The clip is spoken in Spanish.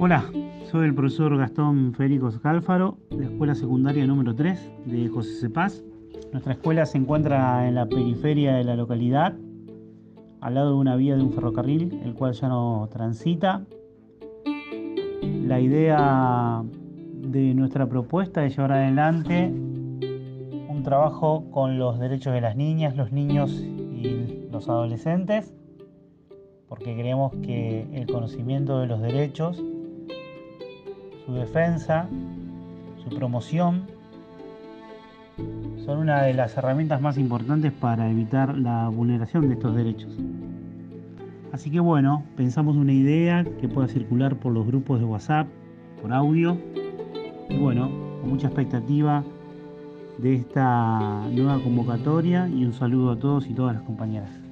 Hola, soy el profesor Gastón Federico Scalfaro, de la Escuela Secundaria número 3 de José Cepaz. Nuestra escuela se encuentra en la periferia de la localidad, al lado de una vía de un ferrocarril, el cual ya no transita. La idea de nuestra propuesta es llevar adelante un trabajo con los derechos de las niñas, los niños y los adolescentes, porque creemos que el conocimiento de los derechos su defensa, su promoción, son una de las herramientas más importantes para evitar la vulneración de estos derechos. Así que bueno, pensamos una idea que pueda circular por los grupos de WhatsApp, por audio, y bueno, con mucha expectativa de esta nueva convocatoria y un saludo a todos y todas las compañeras.